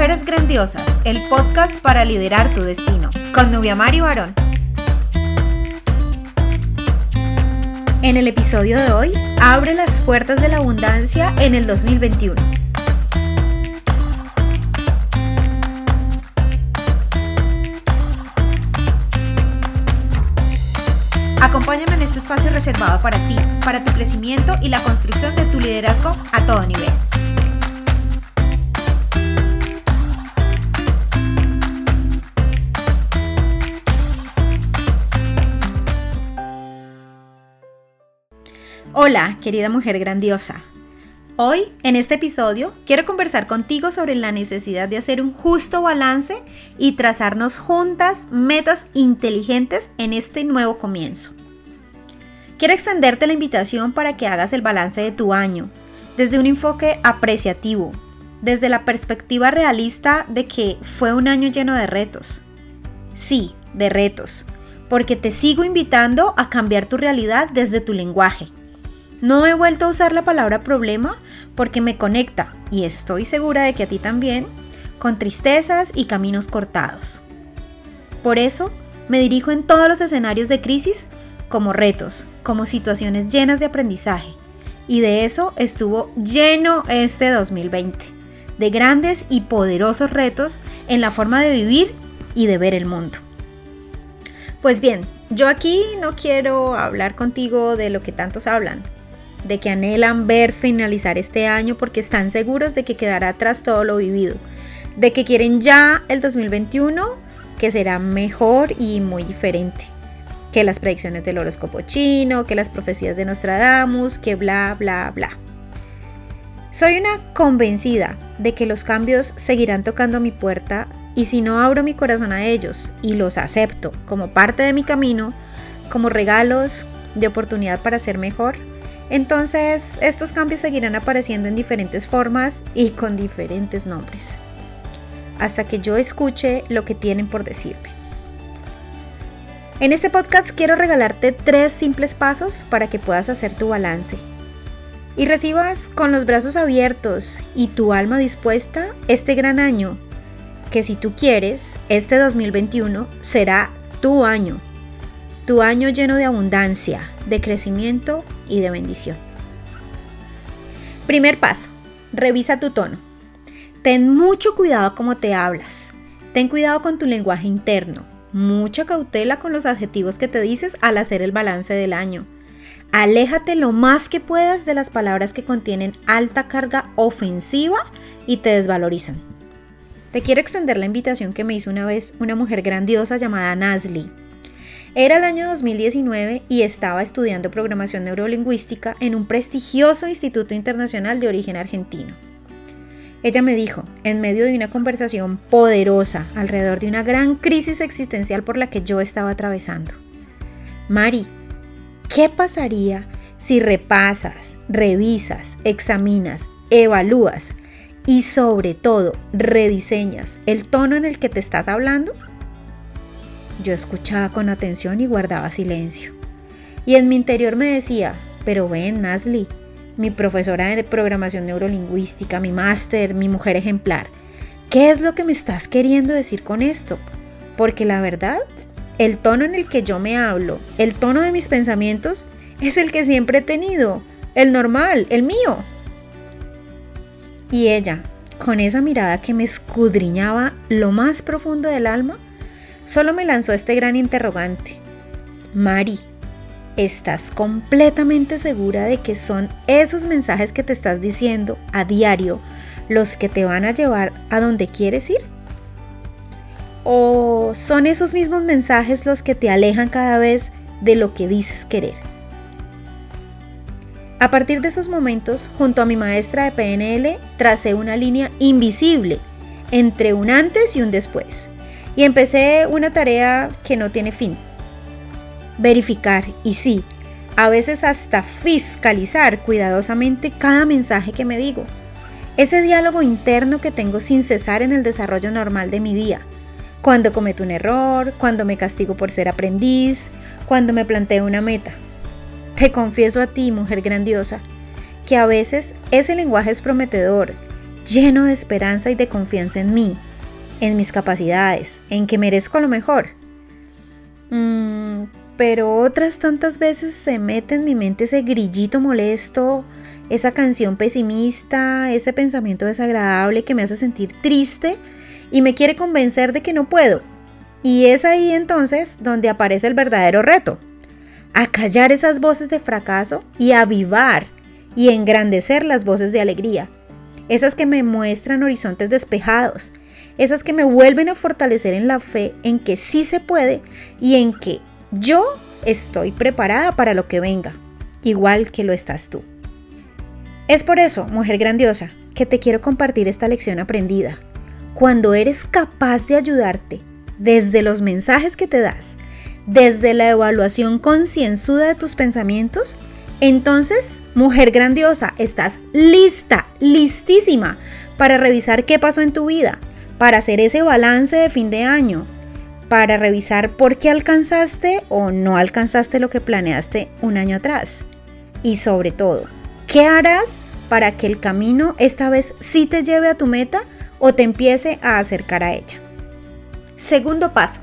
Mujeres Grandiosas, el podcast para liderar tu destino, con Nubia Mari Barón. En el episodio de hoy, abre las puertas de la abundancia en el 2021. Acompáñame en este espacio reservado para ti, para tu crecimiento y la construcción de tu liderazgo a todo nivel. Hola, querida mujer grandiosa. Hoy, en este episodio, quiero conversar contigo sobre la necesidad de hacer un justo balance y trazarnos juntas metas inteligentes en este nuevo comienzo. Quiero extenderte la invitación para que hagas el balance de tu año desde un enfoque apreciativo, desde la perspectiva realista de que fue un año lleno de retos. Sí, de retos, porque te sigo invitando a cambiar tu realidad desde tu lenguaje no he vuelto a usar la palabra problema porque me conecta, y estoy segura de que a ti también, con tristezas y caminos cortados. Por eso, me dirijo en todos los escenarios de crisis como retos, como situaciones llenas de aprendizaje. Y de eso estuvo lleno este 2020, de grandes y poderosos retos en la forma de vivir y de ver el mundo. Pues bien, yo aquí no quiero hablar contigo de lo que tantos hablan, de que anhelan ver finalizar este año porque están seguros de que quedará atrás todo lo vivido, de que quieren ya el 2021 que será mejor y muy diferente que las predicciones del horóscopo chino, que las profecías de Nostradamus, que bla, bla, bla. Soy una convencida de que los cambios seguirán tocando mi puerta y si no abro mi corazón a ellos y los acepto como parte de mi camino, como regalos de oportunidad para ser mejor, entonces, estos cambios seguirán apareciendo en diferentes formas y con diferentes nombres, hasta que yo escuche lo que tienen por decirme. En este podcast quiero regalarte tres simples pasos para que puedas hacer tu balance y recibas con los brazos abiertos y tu alma dispuesta este gran año, que si tú quieres, este 2021 será tu año tu año lleno de abundancia, de crecimiento y de bendición. Primer paso, revisa tu tono. Ten mucho cuidado como te hablas. Ten cuidado con tu lenguaje interno. Mucha cautela con los adjetivos que te dices al hacer el balance del año. Aléjate lo más que puedas de las palabras que contienen alta carga ofensiva y te desvalorizan. Te quiero extender la invitación que me hizo una vez una mujer grandiosa llamada Nasli era el año 2019 y estaba estudiando programación neurolingüística en un prestigioso instituto internacional de origen argentino. Ella me dijo, en medio de una conversación poderosa alrededor de una gran crisis existencial por la que yo estaba atravesando, Mari, ¿qué pasaría si repasas, revisas, examinas, evalúas y sobre todo rediseñas el tono en el que te estás hablando? Yo escuchaba con atención y guardaba silencio. Y en mi interior me decía, pero ven, Nasli, mi profesora de programación neurolingüística, mi máster, mi mujer ejemplar, ¿qué es lo que me estás queriendo decir con esto? Porque la verdad, el tono en el que yo me hablo, el tono de mis pensamientos, es el que siempre he tenido, el normal, el mío. Y ella, con esa mirada que me escudriñaba lo más profundo del alma, solo me lanzó este gran interrogante. Mari, ¿estás completamente segura de que son esos mensajes que te estás diciendo a diario los que te van a llevar a donde quieres ir? ¿O son esos mismos mensajes los que te alejan cada vez de lo que dices querer? A partir de esos momentos, junto a mi maestra de PNL, tracé una línea invisible entre un antes y un después y empecé una tarea que no tiene fin. Verificar y sí, a veces hasta fiscalizar cuidadosamente cada mensaje que me digo. Ese diálogo interno que tengo sin cesar en el desarrollo normal de mi día. Cuando cometo un error, cuando me castigo por ser aprendiz, cuando me planteo una meta. Te confieso a ti, mujer grandiosa, que a veces ese lenguaje es prometedor lleno de esperanza y de confianza en mí, en mis capacidades, en que merezco lo mejor. Mm, pero otras tantas veces se mete en mi mente ese grillito molesto, esa canción pesimista, ese pensamiento desagradable que me hace sentir triste y me quiere convencer de que no puedo. Y es ahí entonces donde aparece el verdadero reto, callar esas voces de fracaso y avivar y engrandecer las voces de alegría, esas que me muestran horizontes despejados, esas que me vuelven a fortalecer en la fe en que sí se puede y en que yo estoy preparada para lo que venga, igual que lo estás tú. Es por eso, mujer grandiosa, que te quiero compartir esta lección aprendida. Cuando eres capaz de ayudarte desde los mensajes que te das, desde la evaluación concienzuda de tus pensamientos, entonces, mujer grandiosa, estás lista, listísima para revisar qué pasó en tu vida, para hacer ese balance de fin de año, para revisar por qué alcanzaste o no alcanzaste lo que planeaste un año atrás. Y sobre todo, ¿qué harás para que el camino esta vez sí te lleve a tu meta o te empiece a acercar a ella? Segundo paso,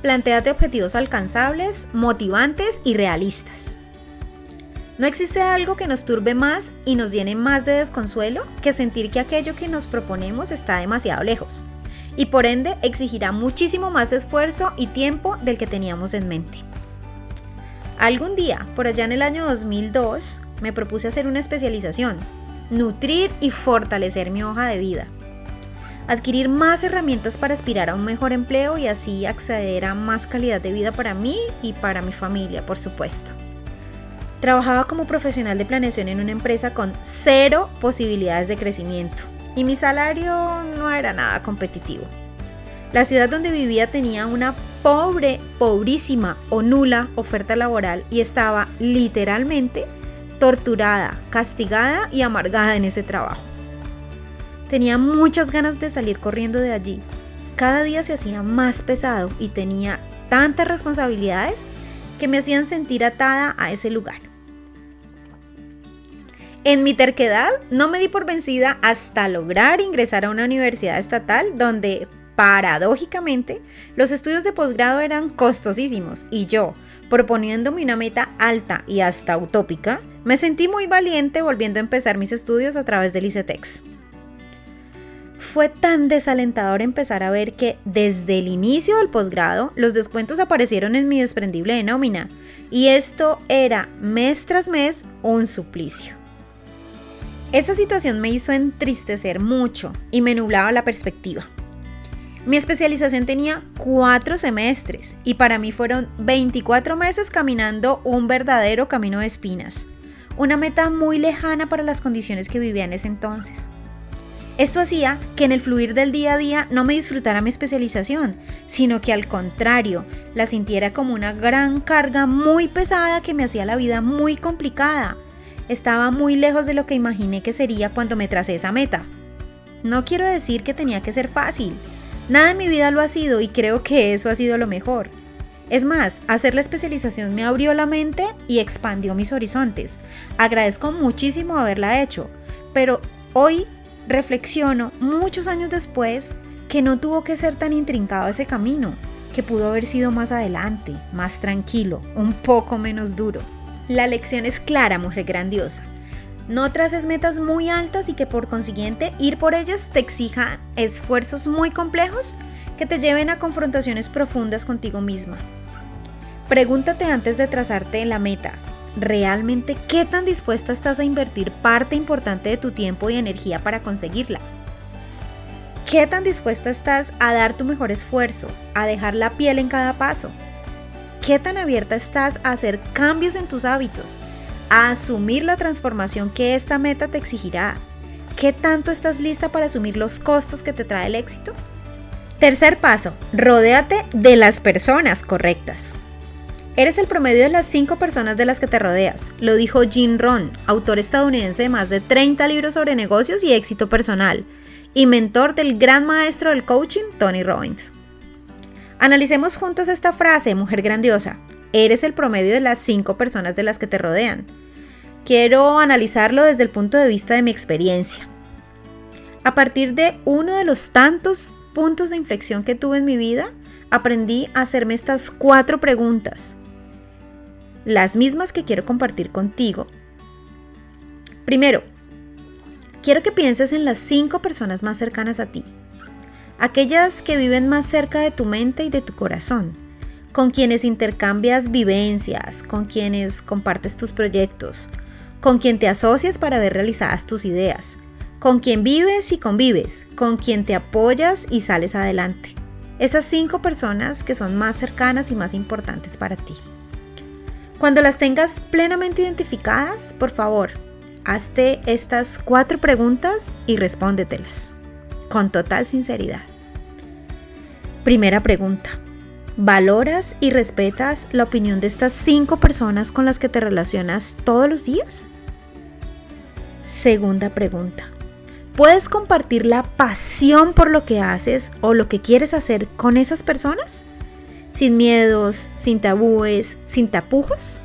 planteate objetivos alcanzables, motivantes y realistas. No existe algo que nos turbe más y nos llene más de desconsuelo que sentir que aquello que nos proponemos está demasiado lejos y por ende exigirá muchísimo más esfuerzo y tiempo del que teníamos en mente. Algún día, por allá en el año 2002, me propuse hacer una especialización, nutrir y fortalecer mi hoja de vida, adquirir más herramientas para aspirar a un mejor empleo y así acceder a más calidad de vida para mí y para mi familia, por supuesto. Trabajaba como profesional de planeación en una empresa con cero posibilidades de crecimiento y mi salario no era nada competitivo. La ciudad donde vivía tenía una pobre, pobrísima o nula oferta laboral y estaba literalmente torturada, castigada y amargada en ese trabajo. Tenía muchas ganas de salir corriendo de allí. Cada día se hacía más pesado y tenía tantas responsabilidades que me hacían sentir atada a ese lugar. En mi terquedad no me di por vencida hasta lograr ingresar a una universidad estatal donde, paradójicamente, los estudios de posgrado eran costosísimos y yo, proponiéndome una meta alta y hasta utópica, me sentí muy valiente volviendo a empezar mis estudios a través del ICETEX. Fue tan desalentador empezar a ver que desde el inicio del posgrado los descuentos aparecieron en mi desprendible de nómina y esto era mes tras mes un suplicio. Esa situación me hizo entristecer mucho y me nublaba la perspectiva. Mi especialización tenía cuatro semestres y para mí fueron 24 meses caminando un verdadero camino de espinas, una meta muy lejana para las condiciones que vivía en ese entonces. Esto hacía que en el fluir del día a día no me disfrutara mi especialización, sino que al contrario, la sintiera como una gran carga muy pesada que me hacía la vida muy complicada estaba muy lejos de lo que imaginé que sería cuando me tracé esa meta. No quiero decir que tenía que ser fácil. Nada en mi vida lo ha sido y creo que eso ha sido lo mejor. Es más, hacer la especialización me abrió la mente y expandió mis horizontes. Agradezco muchísimo haberla hecho, pero hoy reflexiono, muchos años después, que no tuvo que ser tan intrincado ese camino, que pudo haber sido más adelante, más tranquilo, un poco menos duro. La lección es clara, mujer grandiosa. No traces metas muy altas y que por consiguiente ir por ellas te exija esfuerzos muy complejos que te lleven a confrontaciones profundas contigo misma. Pregúntate antes de trazarte la meta, ¿realmente qué tan dispuesta estás a invertir parte importante de tu tiempo y energía para conseguirla? ¿Qué tan dispuesta estás a dar tu mejor esfuerzo, a dejar la piel en cada paso? ¿Qué tan abierta estás a hacer cambios en tus hábitos? A asumir la transformación que esta meta te exigirá. ¿Qué tanto estás lista para asumir los costos que te trae el éxito? Tercer paso, rodéate de las personas correctas. Eres el promedio de las cinco personas de las que te rodeas, lo dijo Jim Rohn, autor estadounidense de más de 30 libros sobre negocios y éxito personal, y mentor del gran maestro del coaching, Tony Robbins. Analicemos juntos esta frase, mujer grandiosa. Eres el promedio de las cinco personas de las que te rodean. Quiero analizarlo desde el punto de vista de mi experiencia. A partir de uno de los tantos puntos de inflexión que tuve en mi vida, aprendí a hacerme estas cuatro preguntas, las mismas que quiero compartir contigo. Primero, quiero que pienses en las cinco personas más cercanas a ti, aquellas que viven más cerca de tu mente y de tu corazón, con quienes intercambias vivencias, con quienes compartes tus proyectos, con quien te asocias para ver realizadas tus ideas, con quien vives y convives, con quien te apoyas y sales adelante. Esas cinco personas que son más cercanas y más importantes para ti. Cuando las tengas plenamente identificadas, por favor, hazte estas cuatro preguntas y respóndetelas con total sinceridad. Primera pregunta. ¿Valoras y respetas la opinión de estas cinco personas con las que te relacionas todos los días? Segunda pregunta. ¿Puedes compartir la pasión por lo que haces o lo que quieres hacer con esas personas? Sin miedos, sin tabúes, sin tapujos.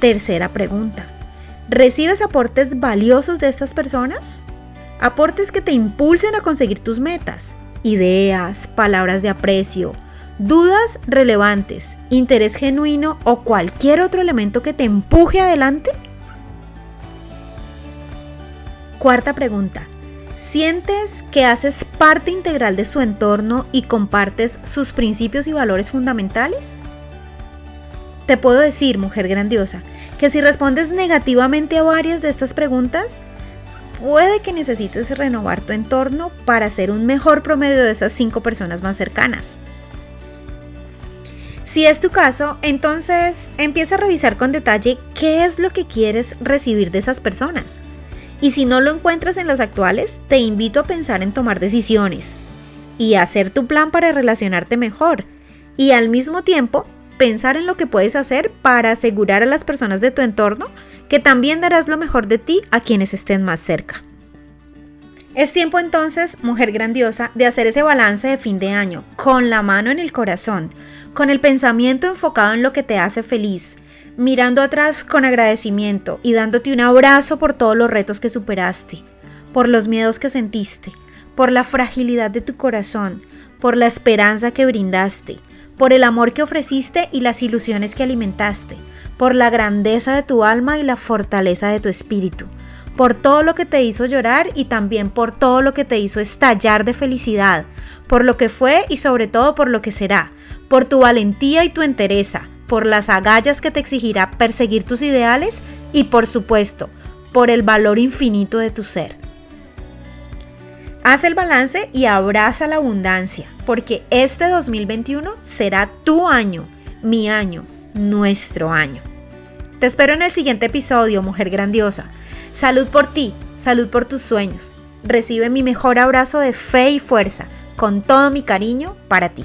Tercera pregunta. ¿Recibes aportes valiosos de estas personas? Aportes que te impulsen a conseguir tus metas, ideas, palabras de aprecio, dudas relevantes, interés genuino o cualquier otro elemento que te empuje adelante? Cuarta pregunta. ¿Sientes que haces parte integral de su entorno y compartes sus principios y valores fundamentales? Te puedo decir, mujer grandiosa, que si respondes negativamente a varias de estas preguntas, puede que necesites renovar tu entorno para ser un mejor promedio de esas cinco personas más cercanas. Si es tu caso, entonces empieza a revisar con detalle qué es lo que quieres recibir de esas personas y si no lo encuentras en las actuales, te invito a pensar en tomar decisiones y hacer tu plan para relacionarte mejor. Y al mismo tiempo, pensar en lo que puedes hacer para asegurar a las personas de tu entorno que también darás lo mejor de ti a quienes estén más cerca. Es tiempo entonces, mujer grandiosa, de hacer ese balance de fin de año, con la mano en el corazón, con el pensamiento enfocado en lo que te hace feliz, mirando atrás con agradecimiento y dándote un abrazo por todos los retos que superaste, por los miedos que sentiste, por la fragilidad de tu corazón, por la esperanza que brindaste, por el amor que ofreciste y las ilusiones que alimentaste, por la grandeza de tu alma y la fortaleza de tu espíritu, por todo lo que te hizo llorar y también por todo lo que te hizo estallar de felicidad, por lo que fue y sobre todo por lo que será, por tu valentía y tu entereza, por las agallas que te exigirá perseguir tus ideales y por supuesto, por el valor infinito de tu ser. Haz el balance y abraza la abundancia, porque este 2021 será tu año, mi año, nuestro año. Te espero en el siguiente episodio, mujer grandiosa. Salud por ti, salud por tus sueños. Recibe mi mejor abrazo de fe y fuerza, con todo mi cariño para ti.